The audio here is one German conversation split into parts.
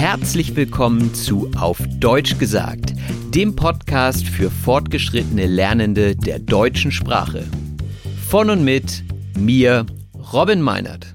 Herzlich willkommen zu Auf Deutsch gesagt, dem Podcast für fortgeschrittene Lernende der deutschen Sprache. Von und mit mir, Robin Meinert.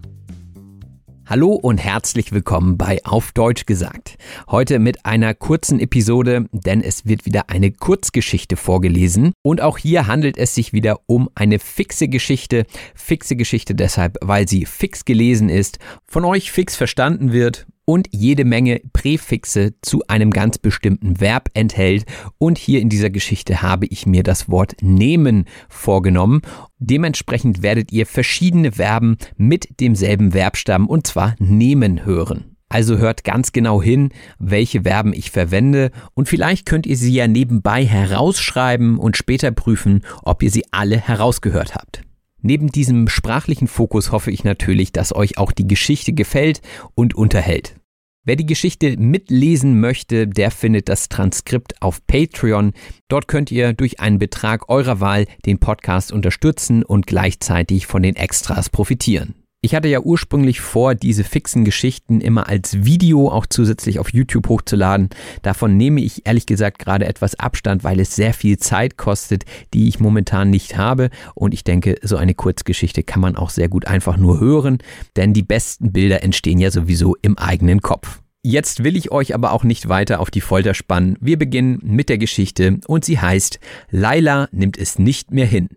Hallo und herzlich willkommen bei Auf Deutsch gesagt. Heute mit einer kurzen Episode, denn es wird wieder eine Kurzgeschichte vorgelesen. Und auch hier handelt es sich wieder um eine fixe Geschichte. Fixe Geschichte deshalb, weil sie fix gelesen ist, von euch fix verstanden wird und jede Menge Präfixe zu einem ganz bestimmten Verb enthält. Und hier in dieser Geschichte habe ich mir das Wort nehmen vorgenommen. Dementsprechend werdet ihr verschiedene Verben mit demselben Verbstamm und zwar nehmen hören. Also hört ganz genau hin, welche Verben ich verwende und vielleicht könnt ihr sie ja nebenbei herausschreiben und später prüfen, ob ihr sie alle herausgehört habt. Neben diesem sprachlichen Fokus hoffe ich natürlich, dass euch auch die Geschichte gefällt und unterhält. Wer die Geschichte mitlesen möchte, der findet das Transkript auf Patreon. Dort könnt ihr durch einen Betrag eurer Wahl den Podcast unterstützen und gleichzeitig von den Extras profitieren. Ich hatte ja ursprünglich vor, diese fixen Geschichten immer als Video auch zusätzlich auf YouTube hochzuladen. Davon nehme ich ehrlich gesagt gerade etwas Abstand, weil es sehr viel Zeit kostet, die ich momentan nicht habe. Und ich denke, so eine Kurzgeschichte kann man auch sehr gut einfach nur hören, denn die besten Bilder entstehen ja sowieso im eigenen Kopf. Jetzt will ich euch aber auch nicht weiter auf die Folter spannen. Wir beginnen mit der Geschichte und sie heißt Laila nimmt es nicht mehr hin.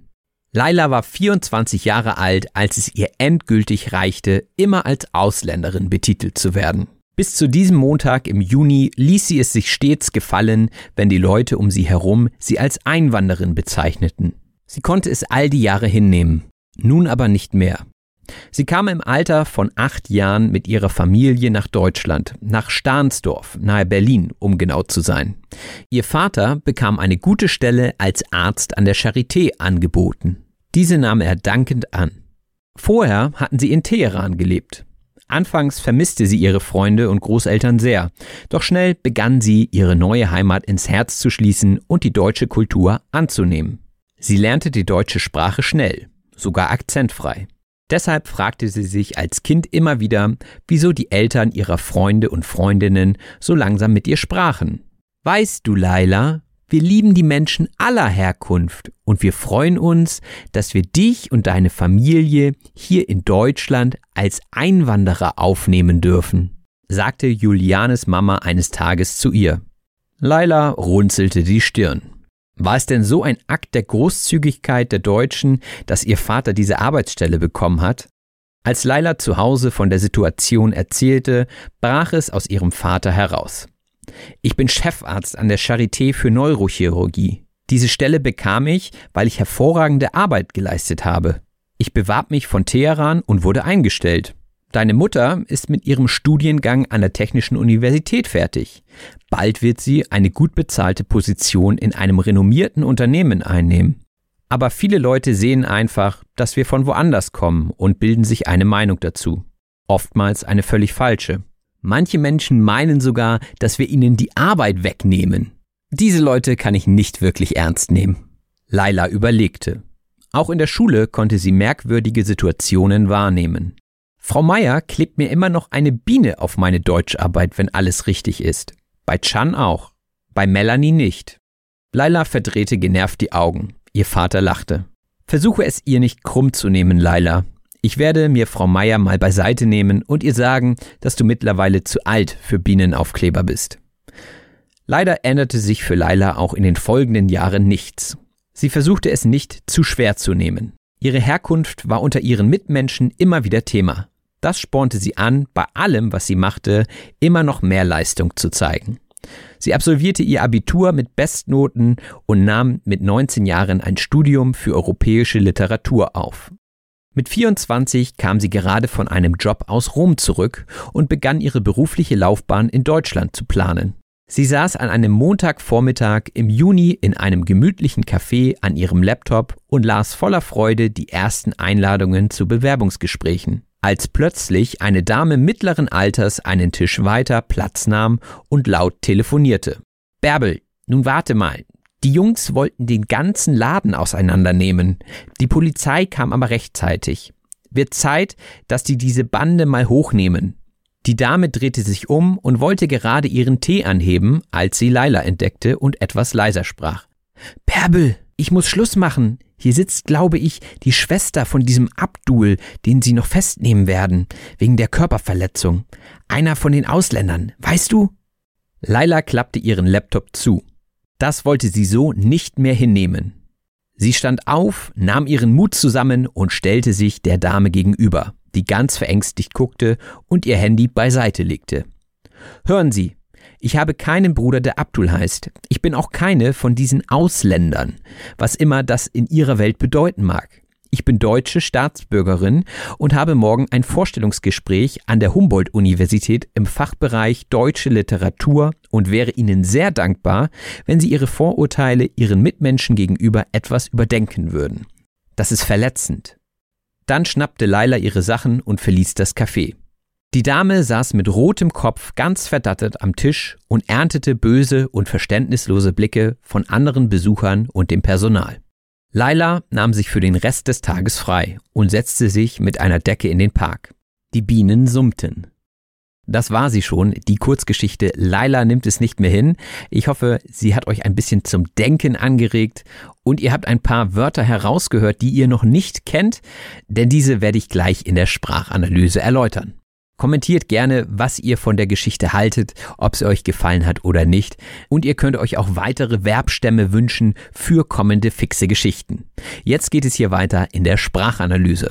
Laila war 24 Jahre alt, als es ihr endgültig reichte, immer als Ausländerin betitelt zu werden. Bis zu diesem Montag im Juni ließ sie es sich stets gefallen, wenn die Leute um sie herum sie als Einwanderin bezeichneten. Sie konnte es all die Jahre hinnehmen, nun aber nicht mehr. Sie kam im Alter von acht Jahren mit ihrer Familie nach Deutschland, nach Stahnsdorf, nahe Berlin, um genau zu sein. Ihr Vater bekam eine gute Stelle als Arzt an der Charité angeboten. Diese nahm er dankend an. Vorher hatten sie in Teheran gelebt. Anfangs vermisste sie ihre Freunde und Großeltern sehr, doch schnell begann sie, ihre neue Heimat ins Herz zu schließen und die deutsche Kultur anzunehmen. Sie lernte die deutsche Sprache schnell, sogar akzentfrei. Deshalb fragte sie sich als Kind immer wieder, wieso die Eltern ihrer Freunde und Freundinnen so langsam mit ihr sprachen. Weißt du, Laila, wir lieben die Menschen aller Herkunft und wir freuen uns, dass wir dich und deine Familie hier in Deutschland als Einwanderer aufnehmen dürfen, sagte Julianes Mama eines Tages zu ihr. Laila runzelte die Stirn. War es denn so ein Akt der Großzügigkeit der Deutschen, dass ihr Vater diese Arbeitsstelle bekommen hat? Als Laila zu Hause von der Situation erzählte, brach es aus ihrem Vater heraus. Ich bin Chefarzt an der Charité für Neurochirurgie. Diese Stelle bekam ich, weil ich hervorragende Arbeit geleistet habe. Ich bewarb mich von Teheran und wurde eingestellt. Deine Mutter ist mit ihrem Studiengang an der Technischen Universität fertig. Bald wird sie eine gut bezahlte Position in einem renommierten Unternehmen einnehmen. Aber viele Leute sehen einfach, dass wir von woanders kommen und bilden sich eine Meinung dazu. Oftmals eine völlig falsche. Manche Menschen meinen sogar, dass wir ihnen die Arbeit wegnehmen. Diese Leute kann ich nicht wirklich ernst nehmen. Laila überlegte. Auch in der Schule konnte sie merkwürdige Situationen wahrnehmen. Frau Meier klebt mir immer noch eine Biene auf meine Deutscharbeit, wenn alles richtig ist. Bei Chan auch. Bei Melanie nicht. Laila verdrehte genervt die Augen. Ihr Vater lachte. Versuche es ihr nicht krumm zu nehmen, Laila. Ich werde mir Frau Meier mal beiseite nehmen und ihr sagen, dass du mittlerweile zu alt für Bienenaufkleber bist. Leider änderte sich für Laila auch in den folgenden Jahren nichts. Sie versuchte es nicht zu schwer zu nehmen. Ihre Herkunft war unter ihren Mitmenschen immer wieder Thema. Das spornte sie an, bei allem, was sie machte, immer noch mehr Leistung zu zeigen. Sie absolvierte ihr Abitur mit Bestnoten und nahm mit 19 Jahren ein Studium für europäische Literatur auf. Mit 24 kam sie gerade von einem Job aus Rom zurück und begann ihre berufliche Laufbahn in Deutschland zu planen. Sie saß an einem Montagvormittag im Juni in einem gemütlichen Café an ihrem Laptop und las voller Freude die ersten Einladungen zu Bewerbungsgesprächen als plötzlich eine Dame mittleren Alters einen Tisch weiter Platz nahm und laut telefonierte. Bärbel, nun warte mal. Die Jungs wollten den ganzen Laden auseinandernehmen. Die Polizei kam aber rechtzeitig. Wird Zeit, dass die diese Bande mal hochnehmen. Die Dame drehte sich um und wollte gerade ihren Tee anheben, als sie Laila entdeckte und etwas leiser sprach. Bärbel, ich muss Schluss machen. Hier sitzt, glaube ich, die Schwester von diesem Abdul, den sie noch festnehmen werden, wegen der Körperverletzung. Einer von den Ausländern, weißt du? Laila klappte ihren Laptop zu. Das wollte sie so nicht mehr hinnehmen. Sie stand auf, nahm ihren Mut zusammen und stellte sich der Dame gegenüber, die ganz verängstigt guckte und ihr Handy beiseite legte. Hören Sie, ich habe keinen Bruder, der Abdul heißt. Ich bin auch keine von diesen Ausländern, was immer das in ihrer Welt bedeuten mag. Ich bin deutsche Staatsbürgerin und habe morgen ein Vorstellungsgespräch an der Humboldt-Universität im Fachbereich Deutsche Literatur und wäre Ihnen sehr dankbar, wenn Sie Ihre Vorurteile Ihren Mitmenschen gegenüber etwas überdenken würden. Das ist verletzend. Dann schnappte Laila ihre Sachen und verließ das Café. Die Dame saß mit rotem Kopf ganz verdattet am Tisch und erntete böse und verständnislose Blicke von anderen Besuchern und dem Personal. Laila nahm sich für den Rest des Tages frei und setzte sich mit einer Decke in den Park. Die Bienen summten. Das war sie schon, die Kurzgeschichte Laila nimmt es nicht mehr hin. Ich hoffe, sie hat euch ein bisschen zum Denken angeregt und ihr habt ein paar Wörter herausgehört, die ihr noch nicht kennt, denn diese werde ich gleich in der Sprachanalyse erläutern. Kommentiert gerne, was ihr von der Geschichte haltet, ob sie euch gefallen hat oder nicht. Und ihr könnt euch auch weitere Verbstämme wünschen für kommende fixe Geschichten. Jetzt geht es hier weiter in der Sprachanalyse.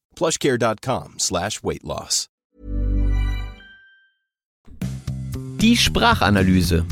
plushcare.com slash weight loss. Die Sprachanalyse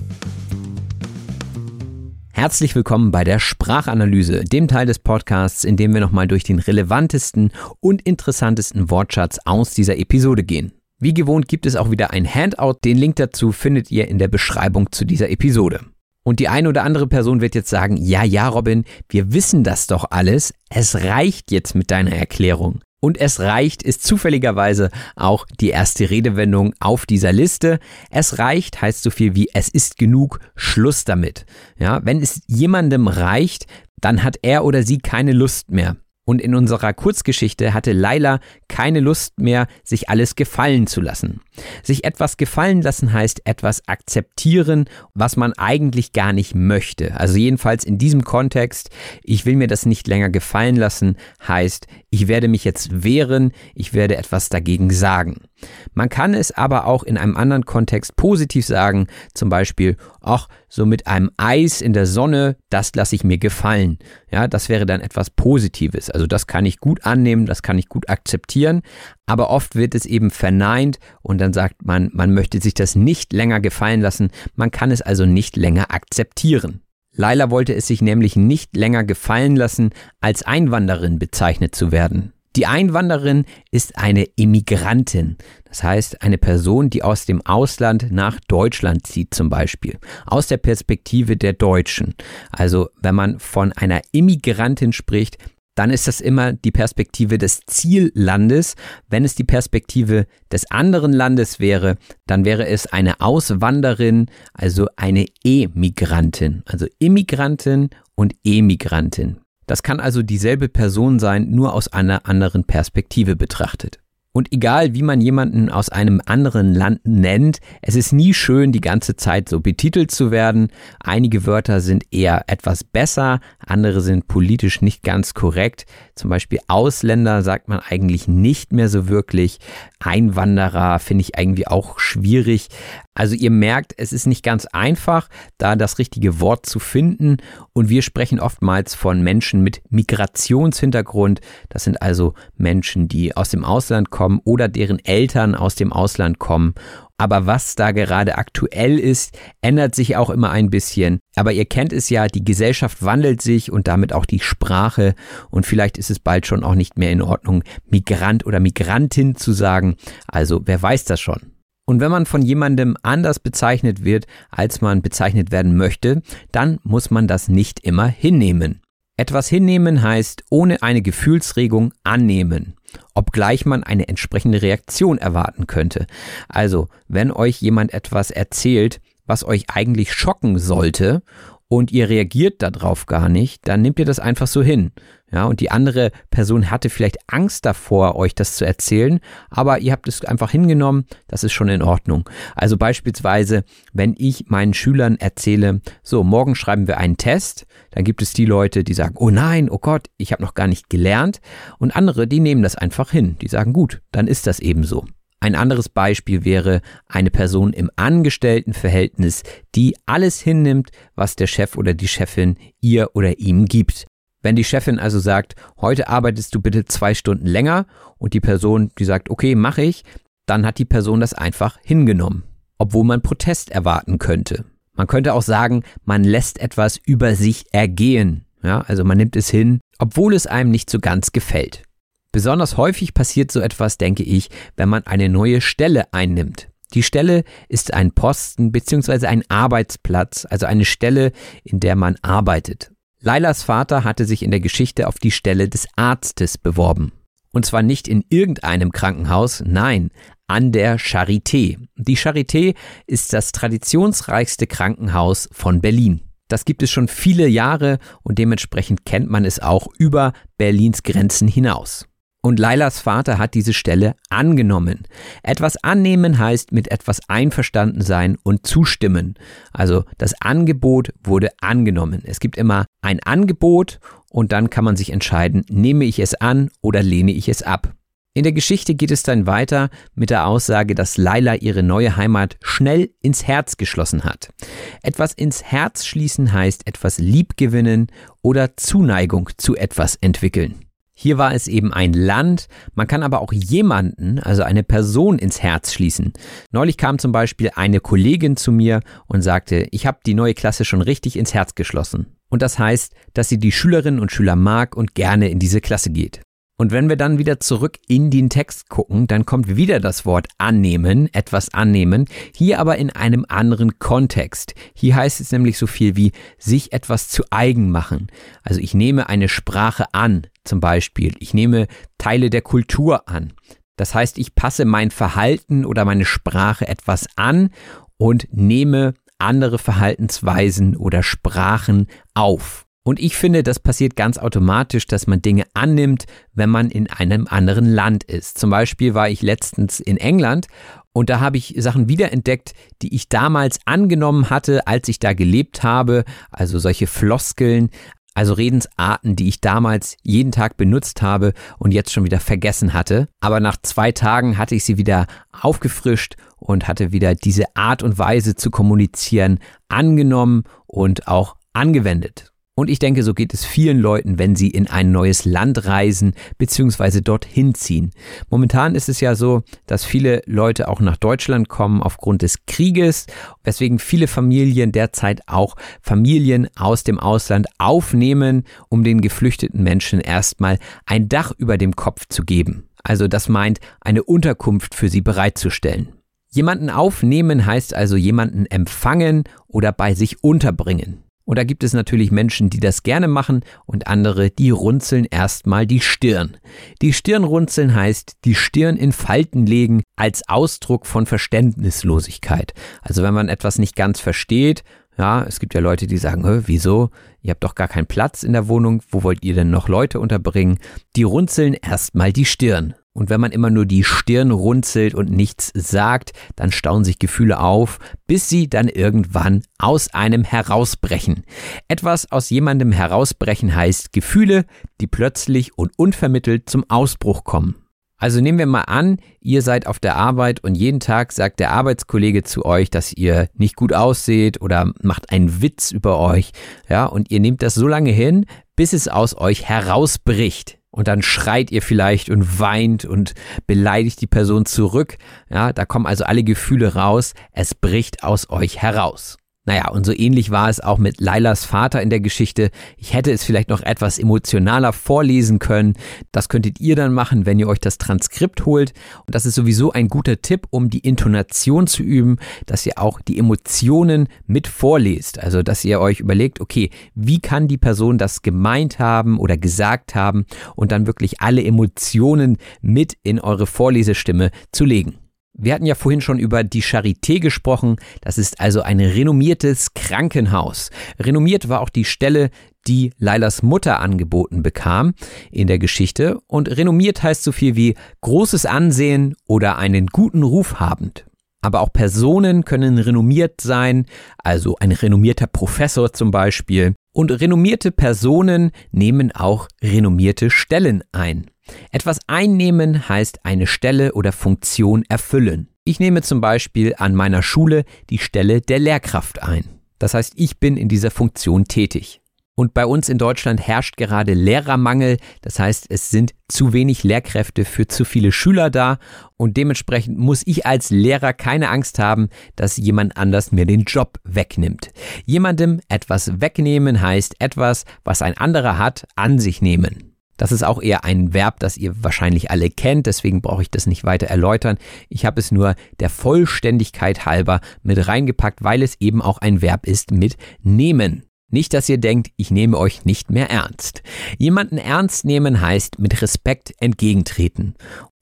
Herzlich willkommen bei der Sprachanalyse, dem Teil des Podcasts, in dem wir nochmal durch den relevantesten und interessantesten Wortschatz aus dieser Episode gehen. Wie gewohnt gibt es auch wieder ein Handout, den Link dazu findet ihr in der Beschreibung zu dieser Episode. Und die eine oder andere Person wird jetzt sagen, ja, ja, Robin, wir wissen das doch alles, es reicht jetzt mit deiner Erklärung. Und es reicht ist zufälligerweise auch die erste Redewendung auf dieser Liste. Es reicht heißt so viel wie es ist genug, Schluss damit. Ja, wenn es jemandem reicht, dann hat er oder sie keine Lust mehr. Und in unserer Kurzgeschichte hatte Laila keine Lust mehr, sich alles gefallen zu lassen. Sich etwas gefallen lassen heißt etwas akzeptieren, was man eigentlich gar nicht möchte. Also jedenfalls in diesem Kontext, ich will mir das nicht länger gefallen lassen, heißt, ich werde mich jetzt wehren, ich werde etwas dagegen sagen. Man kann es aber auch in einem anderen Kontext positiv sagen, zum Beispiel, ach, so mit einem Eis in der Sonne, das lasse ich mir gefallen. Ja, das wäre dann etwas Positives. Also das kann ich gut annehmen, das kann ich gut akzeptieren, aber oft wird es eben verneint und dann sagt man, man möchte sich das nicht länger gefallen lassen, man kann es also nicht länger akzeptieren. Laila wollte es sich nämlich nicht länger gefallen lassen, als Einwanderin bezeichnet zu werden. Die Einwanderin ist eine Immigrantin, das heißt eine Person, die aus dem Ausland nach Deutschland zieht zum Beispiel, aus der Perspektive der Deutschen. Also wenn man von einer Immigrantin spricht, dann ist das immer die Perspektive des Ziellandes. Wenn es die Perspektive des anderen Landes wäre, dann wäre es eine Auswanderin, also eine Emigrantin, also Immigrantin und Emigrantin. Das kann also dieselbe Person sein, nur aus einer anderen Perspektive betrachtet. Und egal, wie man jemanden aus einem anderen Land nennt, es ist nie schön, die ganze Zeit so betitelt zu werden. Einige Wörter sind eher etwas besser, andere sind politisch nicht ganz korrekt. Zum Beispiel Ausländer sagt man eigentlich nicht mehr so wirklich. Einwanderer finde ich irgendwie auch schwierig. Also ihr merkt, es ist nicht ganz einfach, da das richtige Wort zu finden. Und wir sprechen oftmals von Menschen mit Migrationshintergrund. Das sind also Menschen, die aus dem Ausland kommen oder deren Eltern aus dem Ausland kommen. Aber was da gerade aktuell ist, ändert sich auch immer ein bisschen. Aber ihr kennt es ja, die Gesellschaft wandelt sich und damit auch die Sprache. Und vielleicht ist es bald schon auch nicht mehr in Ordnung, Migrant oder Migrantin zu sagen. Also wer weiß das schon. Und wenn man von jemandem anders bezeichnet wird, als man bezeichnet werden möchte, dann muss man das nicht immer hinnehmen. Etwas hinnehmen heißt ohne eine Gefühlsregung annehmen, obgleich man eine entsprechende Reaktion erwarten könnte. Also, wenn euch jemand etwas erzählt, was euch eigentlich schocken sollte und ihr reagiert darauf gar nicht, dann nehmt ihr das einfach so hin. Ja, und die andere Person hatte vielleicht Angst davor, euch das zu erzählen, aber ihr habt es einfach hingenommen, das ist schon in Ordnung. Also beispielsweise, wenn ich meinen Schülern erzähle, so, morgen schreiben wir einen Test, dann gibt es die Leute, die sagen, oh nein, oh Gott, ich habe noch gar nicht gelernt, und andere, die nehmen das einfach hin, die sagen, gut, dann ist das eben so. Ein anderes Beispiel wäre eine Person im Angestelltenverhältnis, die alles hinnimmt, was der Chef oder die Chefin ihr oder ihm gibt. Wenn die Chefin also sagt, heute arbeitest du bitte zwei Stunden länger und die Person, die sagt, okay, mache ich, dann hat die Person das einfach hingenommen, obwohl man Protest erwarten könnte. Man könnte auch sagen, man lässt etwas über sich ergehen. Ja, also man nimmt es hin, obwohl es einem nicht so ganz gefällt. Besonders häufig passiert so etwas, denke ich, wenn man eine neue Stelle einnimmt. Die Stelle ist ein Posten bzw. ein Arbeitsplatz, also eine Stelle, in der man arbeitet. Lailas Vater hatte sich in der Geschichte auf die Stelle des Arztes beworben. Und zwar nicht in irgendeinem Krankenhaus, nein, an der Charité. Die Charité ist das traditionsreichste Krankenhaus von Berlin. Das gibt es schon viele Jahre und dementsprechend kennt man es auch über Berlins Grenzen hinaus. Und Lailas Vater hat diese Stelle angenommen. Etwas annehmen heißt mit etwas einverstanden sein und zustimmen. Also das Angebot wurde angenommen. Es gibt immer ein Angebot und dann kann man sich entscheiden, nehme ich es an oder lehne ich es ab. In der Geschichte geht es dann weiter mit der Aussage, dass Laila ihre neue Heimat schnell ins Herz geschlossen hat. Etwas ins Herz schließen heißt etwas liebgewinnen oder Zuneigung zu etwas entwickeln. Hier war es eben ein Land, man kann aber auch jemanden, also eine Person ins Herz schließen. Neulich kam zum Beispiel eine Kollegin zu mir und sagte, ich habe die neue Klasse schon richtig ins Herz geschlossen. Und das heißt, dass sie die Schülerinnen und Schüler mag und gerne in diese Klasse geht. Und wenn wir dann wieder zurück in den Text gucken, dann kommt wieder das Wort annehmen, etwas annehmen, hier aber in einem anderen Kontext. Hier heißt es nämlich so viel wie sich etwas zu eigen machen. Also ich nehme eine Sprache an, zum Beispiel. Ich nehme Teile der Kultur an. Das heißt, ich passe mein Verhalten oder meine Sprache etwas an und nehme andere Verhaltensweisen oder Sprachen auf. Und ich finde, das passiert ganz automatisch, dass man Dinge annimmt, wenn man in einem anderen Land ist. Zum Beispiel war ich letztens in England und da habe ich Sachen wiederentdeckt, die ich damals angenommen hatte, als ich da gelebt habe. Also solche Floskeln, also Redensarten, die ich damals jeden Tag benutzt habe und jetzt schon wieder vergessen hatte. Aber nach zwei Tagen hatte ich sie wieder aufgefrischt und hatte wieder diese Art und Weise zu kommunizieren angenommen und auch angewendet. Und ich denke, so geht es vielen Leuten, wenn sie in ein neues Land reisen bzw. dorthin ziehen. Momentan ist es ja so, dass viele Leute auch nach Deutschland kommen aufgrund des Krieges, weswegen viele Familien derzeit auch Familien aus dem Ausland aufnehmen, um den geflüchteten Menschen erstmal ein Dach über dem Kopf zu geben. Also das meint, eine Unterkunft für sie bereitzustellen. Jemanden aufnehmen heißt also jemanden empfangen oder bei sich unterbringen. Und da gibt es natürlich Menschen, die das gerne machen und andere, die runzeln erstmal die Stirn. Die Stirn runzeln heißt, die Stirn in Falten legen als Ausdruck von Verständnislosigkeit. Also wenn man etwas nicht ganz versteht, ja, es gibt ja Leute, die sagen, wieso? Ihr habt doch gar keinen Platz in der Wohnung, wo wollt ihr denn noch Leute unterbringen? Die runzeln erstmal die Stirn. Und wenn man immer nur die Stirn runzelt und nichts sagt, dann stauen sich Gefühle auf, bis sie dann irgendwann aus einem herausbrechen. Etwas aus jemandem herausbrechen heißt Gefühle, die plötzlich und unvermittelt zum Ausbruch kommen. Also nehmen wir mal an, ihr seid auf der Arbeit und jeden Tag sagt der Arbeitskollege zu euch, dass ihr nicht gut ausseht oder macht einen Witz über euch, ja, und ihr nehmt das so lange hin, bis es aus euch herausbricht. Und dann schreit ihr vielleicht und weint und beleidigt die Person zurück. Ja, da kommen also alle Gefühle raus. Es bricht aus euch heraus. Naja, und so ähnlich war es auch mit Lailas Vater in der Geschichte. Ich hätte es vielleicht noch etwas emotionaler vorlesen können. Das könntet ihr dann machen, wenn ihr euch das Transkript holt. Und das ist sowieso ein guter Tipp, um die Intonation zu üben, dass ihr auch die Emotionen mit vorlest. Also, dass ihr euch überlegt, okay, wie kann die Person das gemeint haben oder gesagt haben und dann wirklich alle Emotionen mit in eure Vorlesestimme zu legen. Wir hatten ja vorhin schon über die Charité gesprochen. Das ist also ein renommiertes Krankenhaus. Renommiert war auch die Stelle, die Lailas Mutter angeboten bekam in der Geschichte. Und renommiert heißt so viel wie großes Ansehen oder einen guten Ruf habend. Aber auch Personen können renommiert sein, also ein renommierter Professor zum Beispiel. Und renommierte Personen nehmen auch renommierte Stellen ein. Etwas einnehmen heißt eine Stelle oder Funktion erfüllen. Ich nehme zum Beispiel an meiner Schule die Stelle der Lehrkraft ein. Das heißt, ich bin in dieser Funktion tätig. Und bei uns in Deutschland herrscht gerade Lehrermangel. Das heißt, es sind zu wenig Lehrkräfte für zu viele Schüler da. Und dementsprechend muss ich als Lehrer keine Angst haben, dass jemand anders mir den Job wegnimmt. Jemandem etwas wegnehmen heißt etwas, was ein anderer hat, an sich nehmen. Das ist auch eher ein Verb, das ihr wahrscheinlich alle kennt, deswegen brauche ich das nicht weiter erläutern. Ich habe es nur der Vollständigkeit halber mit reingepackt, weil es eben auch ein Verb ist mit nehmen. Nicht, dass ihr denkt, ich nehme euch nicht mehr ernst. Jemanden ernst nehmen heißt mit Respekt entgegentreten.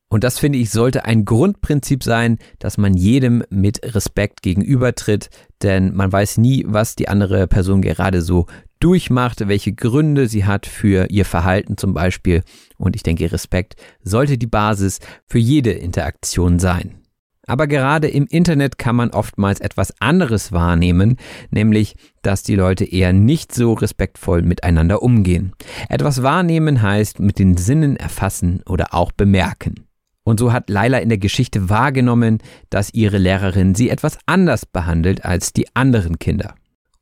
Und das finde ich sollte ein Grundprinzip sein, dass man jedem mit Respekt gegenübertritt, denn man weiß nie, was die andere Person gerade so durchmacht, welche Gründe sie hat für ihr Verhalten zum Beispiel. Und ich denke, Respekt sollte die Basis für jede Interaktion sein. Aber gerade im Internet kann man oftmals etwas anderes wahrnehmen, nämlich, dass die Leute eher nicht so respektvoll miteinander umgehen. Etwas wahrnehmen heißt mit den Sinnen erfassen oder auch bemerken. Und so hat Laila in der Geschichte wahrgenommen, dass ihre Lehrerin sie etwas anders behandelt als die anderen Kinder.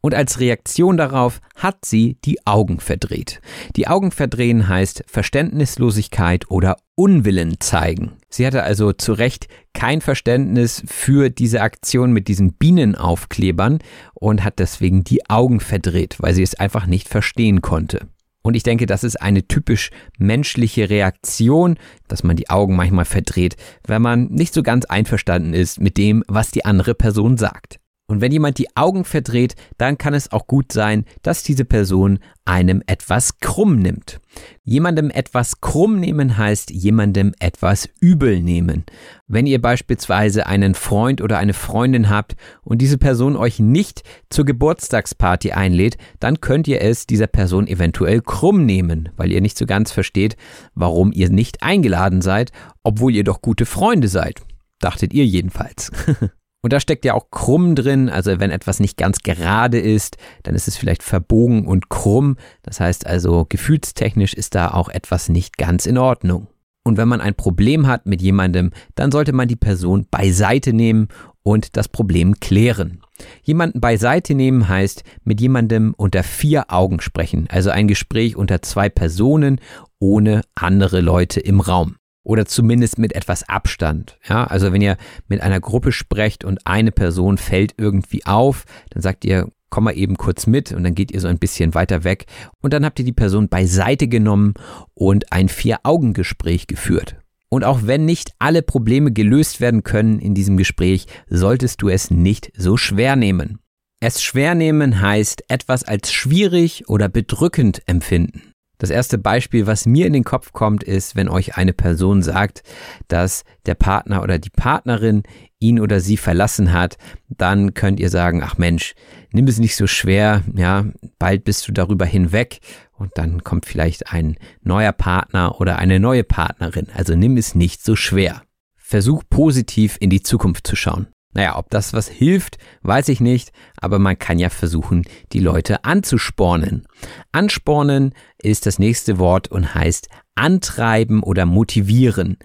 Und als Reaktion darauf hat sie die Augen verdreht. Die Augen verdrehen heißt Verständnislosigkeit oder Unwillen zeigen. Sie hatte also zu Recht kein Verständnis für diese Aktion mit diesen Bienenaufklebern und hat deswegen die Augen verdreht, weil sie es einfach nicht verstehen konnte. Und ich denke, das ist eine typisch menschliche Reaktion, dass man die Augen manchmal verdreht, wenn man nicht so ganz einverstanden ist mit dem, was die andere Person sagt. Und wenn jemand die Augen verdreht, dann kann es auch gut sein, dass diese Person einem etwas krumm nimmt. Jemandem etwas krumm nehmen heißt jemandem etwas übel nehmen. Wenn ihr beispielsweise einen Freund oder eine Freundin habt und diese Person euch nicht zur Geburtstagsparty einlädt, dann könnt ihr es dieser Person eventuell krumm nehmen, weil ihr nicht so ganz versteht, warum ihr nicht eingeladen seid, obwohl ihr doch gute Freunde seid. Dachtet ihr jedenfalls. Und da steckt ja auch krumm drin, also wenn etwas nicht ganz gerade ist, dann ist es vielleicht verbogen und krumm. Das heißt also, gefühlstechnisch ist da auch etwas nicht ganz in Ordnung. Und wenn man ein Problem hat mit jemandem, dann sollte man die Person beiseite nehmen und das Problem klären. Jemanden beiseite nehmen heißt mit jemandem unter vier Augen sprechen, also ein Gespräch unter zwei Personen ohne andere Leute im Raum oder zumindest mit etwas Abstand. Ja, also wenn ihr mit einer Gruppe sprecht und eine Person fällt irgendwie auf, dann sagt ihr, komm mal eben kurz mit und dann geht ihr so ein bisschen weiter weg und dann habt ihr die Person beiseite genommen und ein Vier-Augen-Gespräch geführt. Und auch wenn nicht alle Probleme gelöst werden können in diesem Gespräch, solltest du es nicht so schwer nehmen. Es schwer nehmen heißt etwas als schwierig oder bedrückend empfinden. Das erste Beispiel, was mir in den Kopf kommt, ist, wenn euch eine Person sagt, dass der Partner oder die Partnerin ihn oder sie verlassen hat, dann könnt ihr sagen, ach Mensch, nimm es nicht so schwer, ja, bald bist du darüber hinweg und dann kommt vielleicht ein neuer Partner oder eine neue Partnerin. Also nimm es nicht so schwer. Versuch positiv in die Zukunft zu schauen. Naja, ob das was hilft, weiß ich nicht, aber man kann ja versuchen, die Leute anzuspornen. Anspornen ist das nächste Wort und heißt antreiben oder motivieren.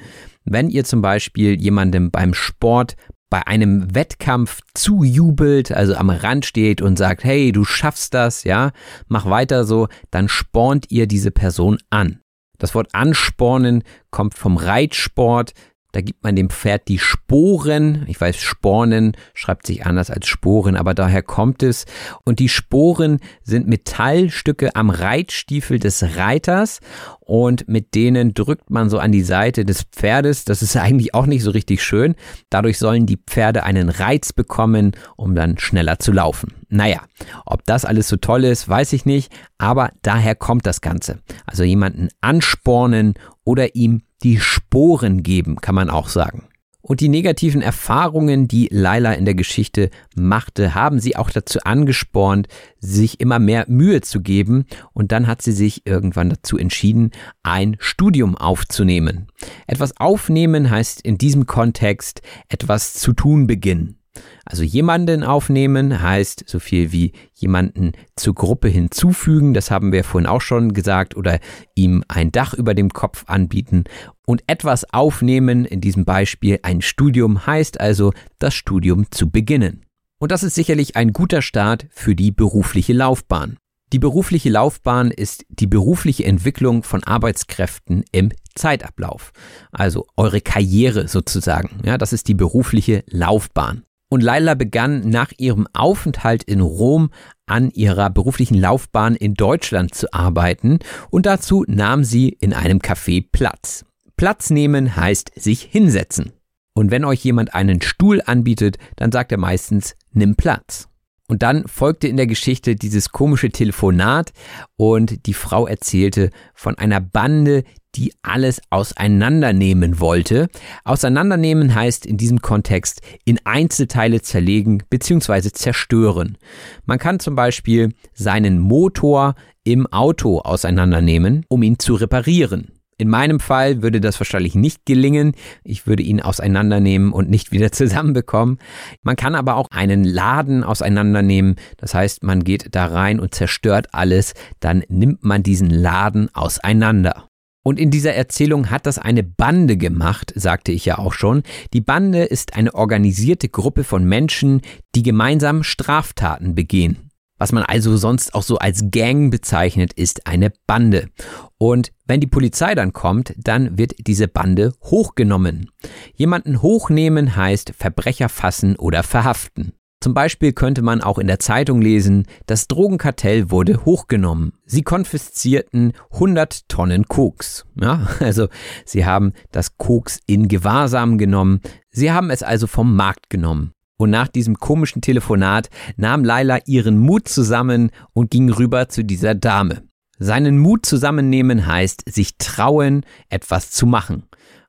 Wenn ihr zum Beispiel jemandem beim Sport bei einem Wettkampf zujubelt, also am Rand steht und sagt, hey, du schaffst das, ja, mach weiter so, dann spornt ihr diese Person an. Das Wort anspornen kommt vom Reitsport, da gibt man dem Pferd die Sporen. Ich weiß, Spornen schreibt sich anders als Sporen, aber daher kommt es. Und die Sporen sind Metallstücke am Reitstiefel des Reiters und mit denen drückt man so an die Seite des Pferdes. Das ist eigentlich auch nicht so richtig schön. Dadurch sollen die Pferde einen Reiz bekommen, um dann schneller zu laufen. Naja, ob das alles so toll ist, weiß ich nicht, aber daher kommt das Ganze. Also jemanden anspornen oder ihm die Sporen geben, kann man auch sagen. Und die negativen Erfahrungen, die Laila in der Geschichte machte, haben sie auch dazu angespornt, sich immer mehr Mühe zu geben. Und dann hat sie sich irgendwann dazu entschieden, ein Studium aufzunehmen. Etwas aufnehmen heißt in diesem Kontext etwas zu tun beginnen. Also jemanden aufnehmen heißt so viel wie jemanden zur Gruppe hinzufügen, das haben wir vorhin auch schon gesagt, oder ihm ein Dach über dem Kopf anbieten. Und etwas aufnehmen, in diesem Beispiel ein Studium, heißt also das Studium zu beginnen. Und das ist sicherlich ein guter Start für die berufliche Laufbahn. Die berufliche Laufbahn ist die berufliche Entwicklung von Arbeitskräften im Zeitablauf. Also eure Karriere sozusagen. Ja, das ist die berufliche Laufbahn. Und Laila begann nach ihrem Aufenthalt in Rom an ihrer beruflichen Laufbahn in Deutschland zu arbeiten und dazu nahm sie in einem Café Platz. Platz nehmen heißt sich hinsetzen. Und wenn euch jemand einen Stuhl anbietet, dann sagt er meistens, nimm Platz. Und dann folgte in der Geschichte dieses komische Telefonat und die Frau erzählte von einer Bande, die alles auseinandernehmen wollte. Auseinandernehmen heißt in diesem Kontext in Einzelteile zerlegen bzw. zerstören. Man kann zum Beispiel seinen Motor im Auto auseinandernehmen, um ihn zu reparieren. In meinem Fall würde das wahrscheinlich nicht gelingen. Ich würde ihn auseinandernehmen und nicht wieder zusammenbekommen. Man kann aber auch einen Laden auseinandernehmen. Das heißt, man geht da rein und zerstört alles. Dann nimmt man diesen Laden auseinander. Und in dieser Erzählung hat das eine Bande gemacht, sagte ich ja auch schon. Die Bande ist eine organisierte Gruppe von Menschen, die gemeinsam Straftaten begehen. Was man also sonst auch so als Gang bezeichnet, ist eine Bande. Und wenn die Polizei dann kommt, dann wird diese Bande hochgenommen. Jemanden hochnehmen heißt Verbrecher fassen oder verhaften. Zum Beispiel könnte man auch in der Zeitung lesen, das Drogenkartell wurde hochgenommen. Sie konfiszierten 100 Tonnen Koks. Ja, also sie haben das Koks in Gewahrsam genommen. Sie haben es also vom Markt genommen. Und nach diesem komischen Telefonat nahm Laila ihren Mut zusammen und ging rüber zu dieser Dame. Seinen Mut zusammennehmen heißt sich trauen, etwas zu machen.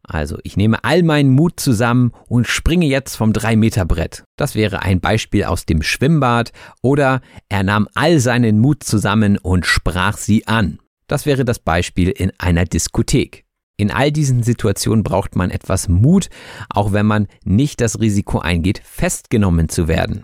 Also ich nehme all meinen Mut zusammen und springe jetzt vom 3-Meter-Brett. Das wäre ein Beispiel aus dem Schwimmbad. Oder er nahm all seinen Mut zusammen und sprach sie an. Das wäre das Beispiel in einer Diskothek. In all diesen Situationen braucht man etwas Mut, auch wenn man nicht das Risiko eingeht, festgenommen zu werden.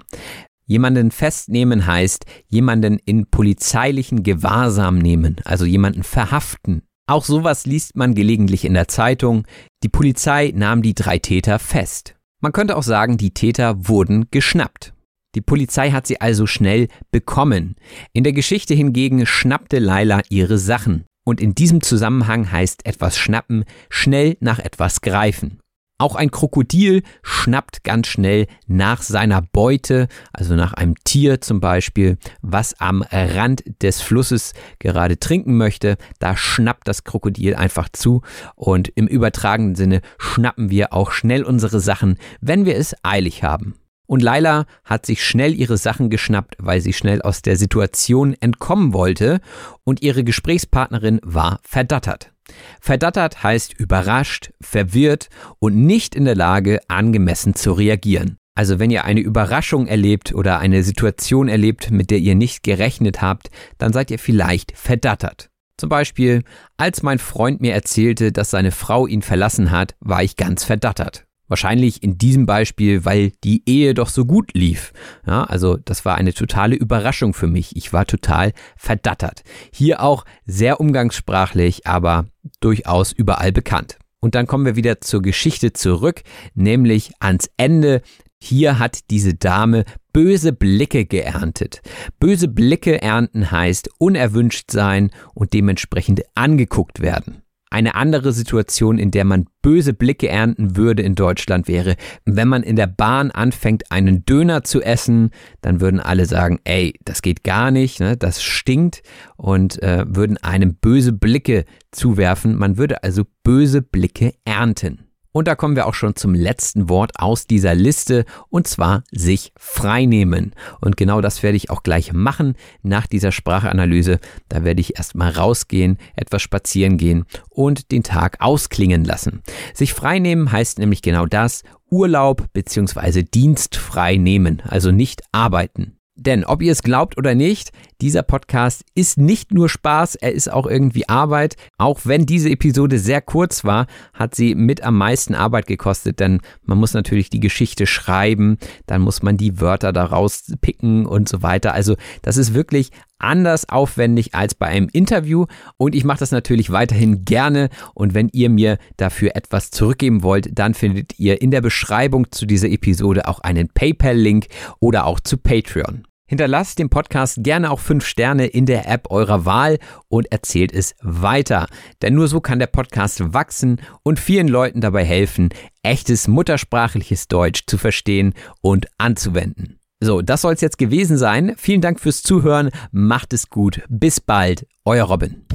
Jemanden festnehmen heißt jemanden in polizeilichen Gewahrsam nehmen, also jemanden verhaften. Auch sowas liest man gelegentlich in der Zeitung. Die Polizei nahm die drei Täter fest. Man könnte auch sagen, die Täter wurden geschnappt. Die Polizei hat sie also schnell bekommen. In der Geschichte hingegen schnappte Laila ihre Sachen. Und in diesem Zusammenhang heißt etwas schnappen schnell nach etwas greifen. Auch ein Krokodil schnappt ganz schnell nach seiner Beute, also nach einem Tier zum Beispiel, was am Rand des Flusses gerade trinken möchte. Da schnappt das Krokodil einfach zu und im übertragenen Sinne schnappen wir auch schnell unsere Sachen, wenn wir es eilig haben. Und Laila hat sich schnell ihre Sachen geschnappt, weil sie schnell aus der Situation entkommen wollte und ihre Gesprächspartnerin war verdattert. Verdattert heißt überrascht, verwirrt und nicht in der Lage, angemessen zu reagieren. Also wenn ihr eine Überraschung erlebt oder eine Situation erlebt, mit der ihr nicht gerechnet habt, dann seid ihr vielleicht verdattert. Zum Beispiel, als mein Freund mir erzählte, dass seine Frau ihn verlassen hat, war ich ganz verdattert. Wahrscheinlich in diesem Beispiel, weil die Ehe doch so gut lief. Ja, also das war eine totale Überraschung für mich. Ich war total verdattert. Hier auch sehr umgangssprachlich, aber durchaus überall bekannt. Und dann kommen wir wieder zur Geschichte zurück, nämlich ans Ende. Hier hat diese Dame böse Blicke geerntet. Böse Blicke ernten heißt unerwünscht sein und dementsprechend angeguckt werden. Eine andere Situation, in der man böse Blicke ernten würde in Deutschland wäre, wenn man in der Bahn anfängt, einen Döner zu essen, dann würden alle sagen, ey, das geht gar nicht, ne, das stinkt und äh, würden einem böse Blicke zuwerfen. Man würde also böse Blicke ernten. Und da kommen wir auch schon zum letzten Wort aus dieser Liste und zwar sich freinehmen. Und genau das werde ich auch gleich machen nach dieser Sprachanalyse. Da werde ich erstmal rausgehen, etwas spazieren gehen und den Tag ausklingen lassen. Sich freinehmen heißt nämlich genau das, Urlaub bzw. Dienst frei nehmen, also nicht arbeiten. Denn ob ihr es glaubt oder nicht, dieser Podcast ist nicht nur Spaß, er ist auch irgendwie Arbeit. Auch wenn diese Episode sehr kurz war, hat sie mit am meisten Arbeit gekostet, denn man muss natürlich die Geschichte schreiben, dann muss man die Wörter daraus picken und so weiter. Also das ist wirklich anders aufwendig als bei einem Interview und ich mache das natürlich weiterhin gerne und wenn ihr mir dafür etwas zurückgeben wollt, dann findet ihr in der Beschreibung zu dieser Episode auch einen PayPal-Link oder auch zu Patreon. Hinterlasst dem Podcast gerne auch fünf Sterne in der App eurer Wahl und erzählt es weiter. Denn nur so kann der Podcast wachsen und vielen Leuten dabei helfen, echtes muttersprachliches Deutsch zu verstehen und anzuwenden. So, das soll es jetzt gewesen sein. Vielen Dank fürs Zuhören. Macht es gut. Bis bald. Euer Robin.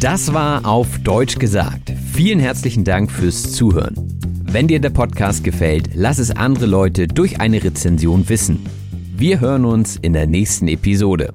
Das war auf Deutsch gesagt. Vielen herzlichen Dank fürs Zuhören. Wenn dir der Podcast gefällt, lass es andere Leute durch eine Rezension wissen. Wir hören uns in der nächsten Episode.